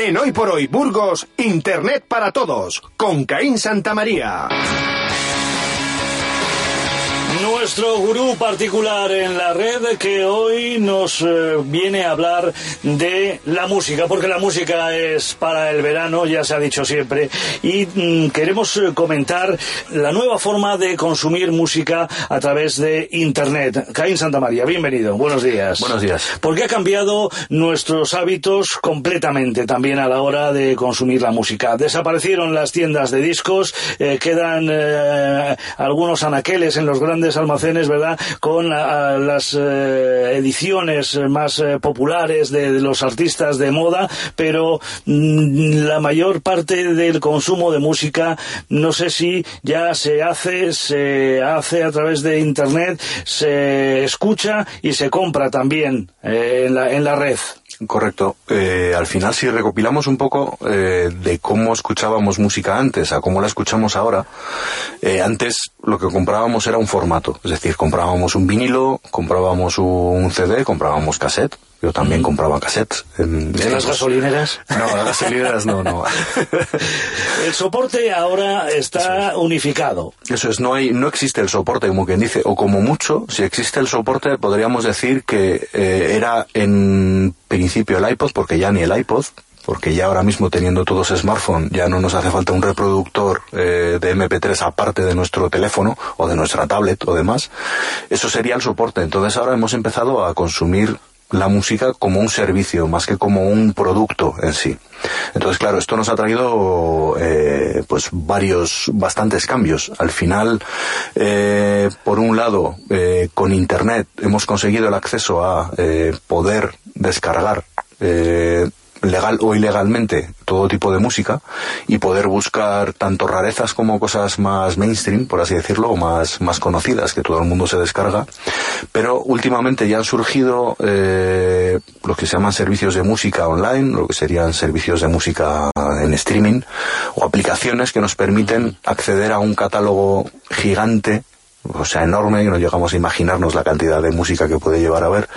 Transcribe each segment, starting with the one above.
En Hoy por Hoy Burgos, Internet para Todos, con Caín Santa María. Nuestro gurú particular en la red que hoy nos eh, viene a hablar de la música, porque la música es para el verano, ya se ha dicho siempre, y mm, queremos eh, comentar la nueva forma de consumir música a través de Internet. Caín Santa María, bienvenido, buenos días. Buenos días. Porque ha cambiado nuestros hábitos completamente también a la hora de consumir la música. Desaparecieron las tiendas de discos, eh, quedan eh, algunos anaqueles en los grandes almacenes, ¿verdad? Con ah, las eh, ediciones más eh, populares de, de los artistas de moda, pero mm, la mayor parte del consumo de música, no sé si ya se hace, se hace a través de Internet, se escucha y se compra también eh, en, la, en la red. Correcto. Eh, al final, si recopilamos un poco eh, de cómo escuchábamos música antes a cómo la escuchamos ahora, eh, antes lo que comprábamos era un formato. Es decir, comprábamos un vinilo, comprábamos un CD, comprábamos cassette. Yo también compraba cassettes. En, ¿En las gasolineras? No, las gasolineras no, no. El soporte ahora está unificado. Eso es, no hay, no existe el soporte, como quien dice, o como mucho, si existe el soporte, podríamos decir que eh, era en principio el iPod, porque ya ni el iPod, porque ya ahora mismo teniendo todos smartphone ya no nos hace falta un reproductor eh, de MP3 aparte de nuestro teléfono o de nuestra tablet o demás. Eso sería el soporte. Entonces ahora hemos empezado a consumir la música como un servicio más que como un producto en sí. Entonces, claro, esto nos ha traído eh, pues varios, bastantes cambios. Al final, eh, por un lado, eh, con Internet hemos conseguido el acceso a eh, poder descargar eh, legal o ilegalmente todo tipo de música y poder buscar tanto rarezas como cosas más mainstream, por así decirlo, o más, más conocidas que todo el mundo se descarga. Pero últimamente ya han surgido eh, los que se llaman servicios de música online, lo que serían servicios de música en streaming o aplicaciones que nos permiten acceder a un catálogo gigante o sea, enorme, que no llegamos a imaginarnos la cantidad de música que puede llevar a ver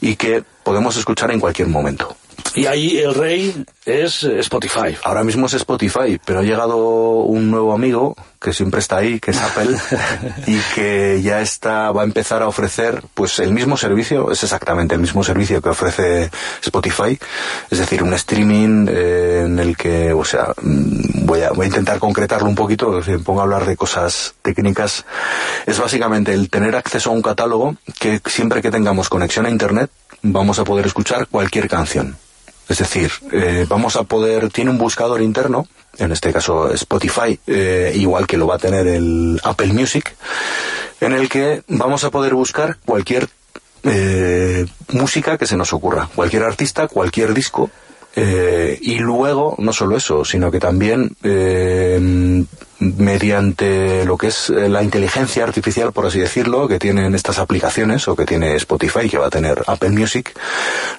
y que podemos escuchar en cualquier momento. Y ahí el rey es Spotify. Ahora mismo es Spotify, pero ha llegado un nuevo amigo que siempre está ahí, que es Apple, y que ya está, va a empezar a ofrecer, pues el mismo servicio, es exactamente el mismo servicio que ofrece Spotify, es decir, un streaming eh, en el que, o sea, mm, voy a, voy a intentar concretarlo un poquito, si me pongo a hablar de cosas técnicas, es básicamente el tener acceso a un catálogo que siempre que tengamos conexión a Internet, vamos a poder escuchar cualquier canción. Es decir, eh, vamos a poder, tiene un buscador interno, en este caso Spotify, eh, igual que lo va a tener el Apple Music, en el que vamos a poder buscar cualquier eh, música que se nos ocurra, cualquier artista, cualquier disco, eh, y luego, no solo eso, sino que también eh, mediante lo que es eh, la inteligencia artificial, por así decirlo, que tienen estas aplicaciones o que tiene Spotify, que va a tener Apple Music,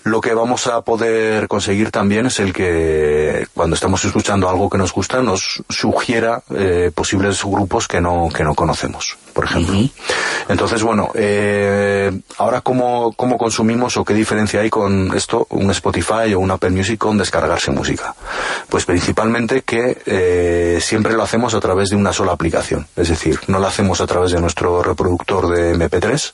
lo que vamos a poder conseguir también es el que cuando estamos escuchando algo que nos gusta nos sugiera eh, posibles grupos que no, que no conocemos, por ejemplo. Entonces, bueno, eh, ahora cómo, cómo consumimos o qué diferencia hay con esto, un Spotify o un Apple Music con descargarse música. Pues principalmente que eh, siempre lo hacemos a través de una sola aplicación. Es decir, no lo hacemos a través de nuestro reproductor de MP3,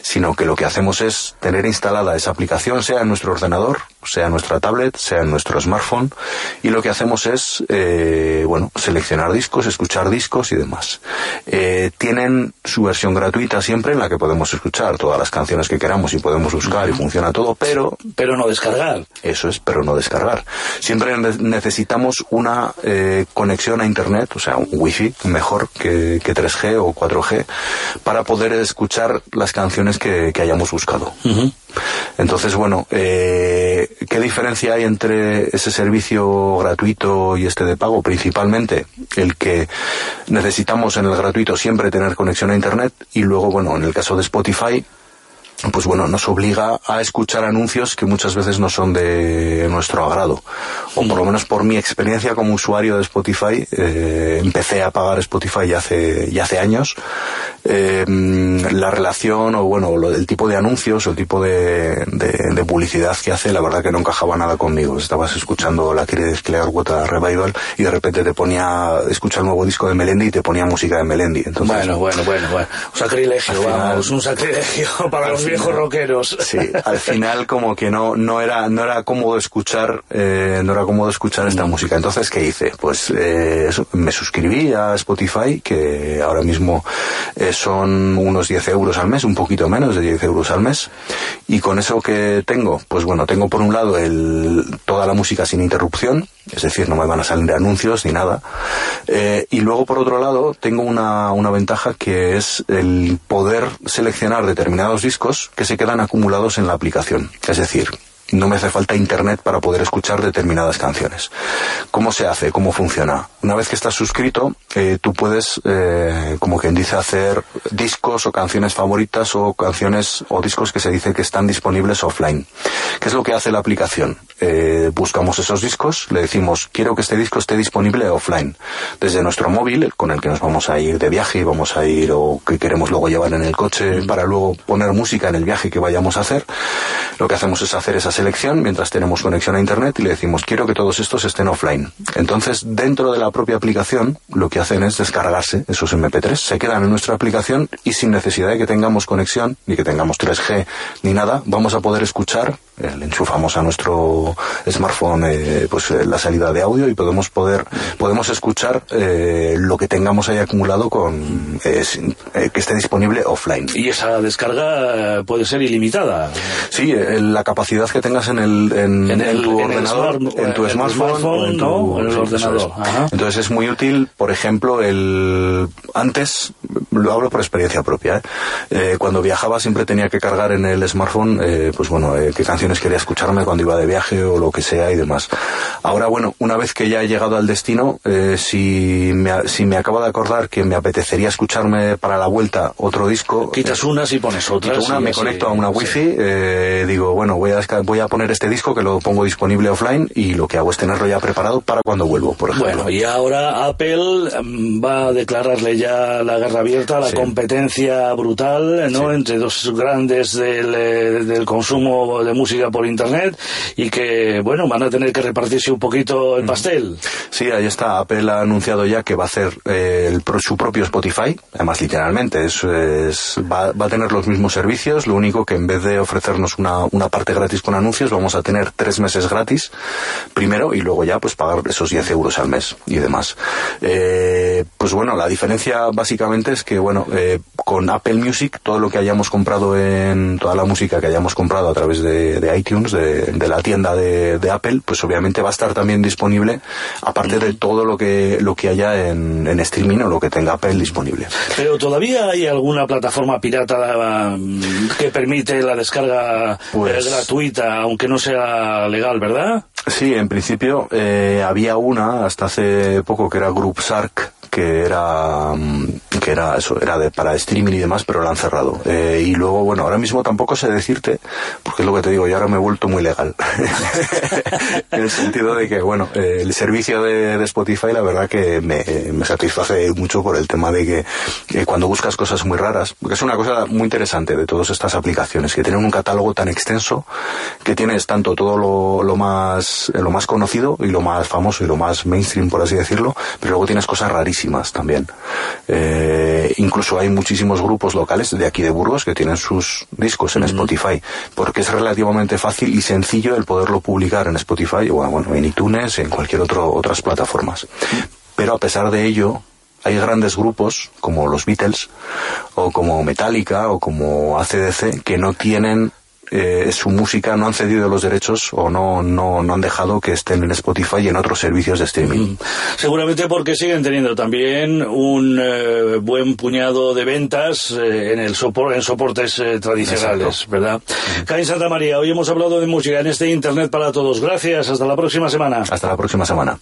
sino que lo que hacemos es tener instalada esa aplicación, sea en nuestro ordenador, sea nuestra tablet, sea en nuestro smartphone, y lo que hacemos es, eh, bueno, seleccionar discos, escuchar discos y demás. Eh, tienen su versión gratuita siempre en la que podemos escuchar todas las canciones que queramos y podemos buscar y funciona todo, pero Pero no descargar. eso es, pero no descargar. Siempre ne- necesitamos una eh, conexión a Internet, o sea, un wifi mejor que, que 3G o 4G, para poder escuchar las canciones que, que hayamos buscado. Entonces, bueno, eh, ¿qué ¿Qué diferencia hay entre ese servicio gratuito y este de pago? Principalmente el que necesitamos en el gratuito siempre tener conexión a Internet y luego, bueno, en el caso de Spotify, pues bueno, nos obliga a escuchar anuncios que muchas veces no son de nuestro agrado. O por lo menos por mi experiencia como usuario de Spotify, eh, empecé a pagar Spotify ya hace, ya hace años. Eh, la relación o bueno, lo, el tipo de anuncios o el tipo de, de, publicidad que hace, la verdad que no encajaba nada conmigo. Estabas escuchando la Creed Clearwater Revival y de repente te ponía, escucha el nuevo disco de Melendi y te ponía música de Melendi. Entonces, bueno, bueno, bueno, bueno. Un sacrilegio, vamos, un sacrilegio para los viejos rockeros. Sí, al final como que no, no era, no era cómodo escuchar, eh, no era cómodo escuchar esta música. Entonces, ¿qué hice? Pues eh, me suscribí a Spotify, que ahora mismo eh, son unos 10 euros al mes, un poquito menos de 10 euros al mes. Y con eso que tengo, pues bueno, tengo por un lado el, toda la música sin interrupción, es decir, no me van a salir anuncios ni nada. Eh, y luego, por otro lado, tengo una, una ventaja que es el poder seleccionar determinados discos que se quedan acumulados en la aplicación. Es decir, no me hace falta internet para poder escuchar determinadas canciones. ¿Cómo se hace? ¿Cómo funciona? Una vez que estás suscrito, eh, tú puedes, eh, como quien dice, hacer discos o canciones favoritas o canciones o discos que se dice que están disponibles offline. ¿Qué es lo que hace la aplicación? Eh, buscamos esos discos, le decimos, quiero que este disco esté disponible offline. Desde nuestro móvil, con el que nos vamos a ir de viaje vamos a ir o que queremos luego llevar en el coche para luego poner música en el viaje que vayamos a hacer, lo que hacemos es hacer esas selección mientras tenemos conexión a Internet y le decimos quiero que todos estos estén offline. Entonces, dentro de la propia aplicación, lo que hacen es descargarse esos MP3, se quedan en nuestra aplicación y sin necesidad de que tengamos conexión, ni que tengamos 3G, ni nada, vamos a poder escuchar, le enchufamos a nuestro smartphone eh, pues eh, la salida de audio y podemos poder podemos escuchar lo que tengamos ahí acumulado con que esté disponible offline. Y esa descarga puede ser ilimitada. Sí, la capacidad que tengas en, el, en, tu ordenador, en tu smartphone, o en, tu, el ordenador. Entonces es muy útil, por ejemplo, el antes, lo hablo por experiencia propia, ¿eh? Eh, cuando viajaba siempre tenía que cargar en el smartphone, eh, pues bueno, qué canciones quería escucharme cuando iba de viaje o lo que sea y demás. Ahora, bueno, una vez que ya he llegado al destino, si, me, si me acabo de acordar que me apetecería escucharme para la vuelta otro disco... Quitas unas y pones otras. Una, me conecto a una wifi, digo, bueno, voy a, voy a poner este disco que lo pongo disponible offline y lo que hago es tenerlo ya preparado para cuando vuelvo, por ejemplo. Bueno, y ahora Apple mm, va a declararle ya la guerra abierta, la competencia brutal, ¿no? Entre dos grandes del, eh, del, consumo de música por Internet y que, bueno, van a tener que repartirse un poquito el pastel. Sí, ahí está. Apple ha anunciado ya que va a hacer eh, el, su propio Spotify, además literalmente, es, va, va, a tener los mismos servicios, lo único que en vez de ofrecernos una, una parte gratis con anuncios, vamos a tener tres meses gratis primero y luego ya pues pagar esos 10 euros al mes y demás. Eh, pues bueno, la diferencia básicamente es que bueno, eh, con Apple Music todo lo que hayamos comprado en toda la música que hayamos comprado a través de, iTunes, de, la tienda de, Apple, pues obviamente va a estar también disponible aparte de todo lo que lo que haya en, streaming o lo que tenga Apple disponible. Pero todavía hay alguna plataforma pirata mm, que permite la descarga eh, pues gratuita, aunque no sea legal, ¿verdad? Sí, en principio eh, había una hasta hace poco que era Group Sark que era mm, que era eso era de, para streaming y demás pero lo han cerrado eh, y luego bueno ahora mismo tampoco sé decirte porque es lo que te digo yo ahora me he vuelto muy legal en el sentido de que bueno eh, el servicio de, Spotify la verdad que me, me, satisface mucho por el tema de que cuando buscas cosas muy raras porque es una cosa muy interesante de todas estas aplicaciones que tienen un catálogo tan extenso que tienes tanto todo lo, lo más lo más conocido y lo más famoso y lo más mainstream por así decirlo pero luego tienes cosas rarísimas también. Eh, incluso hay muchísimos grupos locales de aquí de Burgos que tienen sus discos en Spotify, porque es relativamente fácil y sencillo el poderlo publicar en Spotify o bueno, en iTunes, en cualquier otro, otras plataformas. Pero a pesar de ello, hay grandes grupos como los Beatles o como Metallica o como ACDC que no tienen eh, su música no han cedido los derechos o no, no, no han dejado que estén en Spotify y en otros servicios de streaming. Seguramente porque siguen teniendo también un eh, buen puñado de ventas eh, en el sopor en soportes eh, tradicionales, ¿verdad? Caín Santa María, hoy hemos hablado de música en este Internet para todos. Gracias, hasta la próxima semana. Hasta la próxima semana.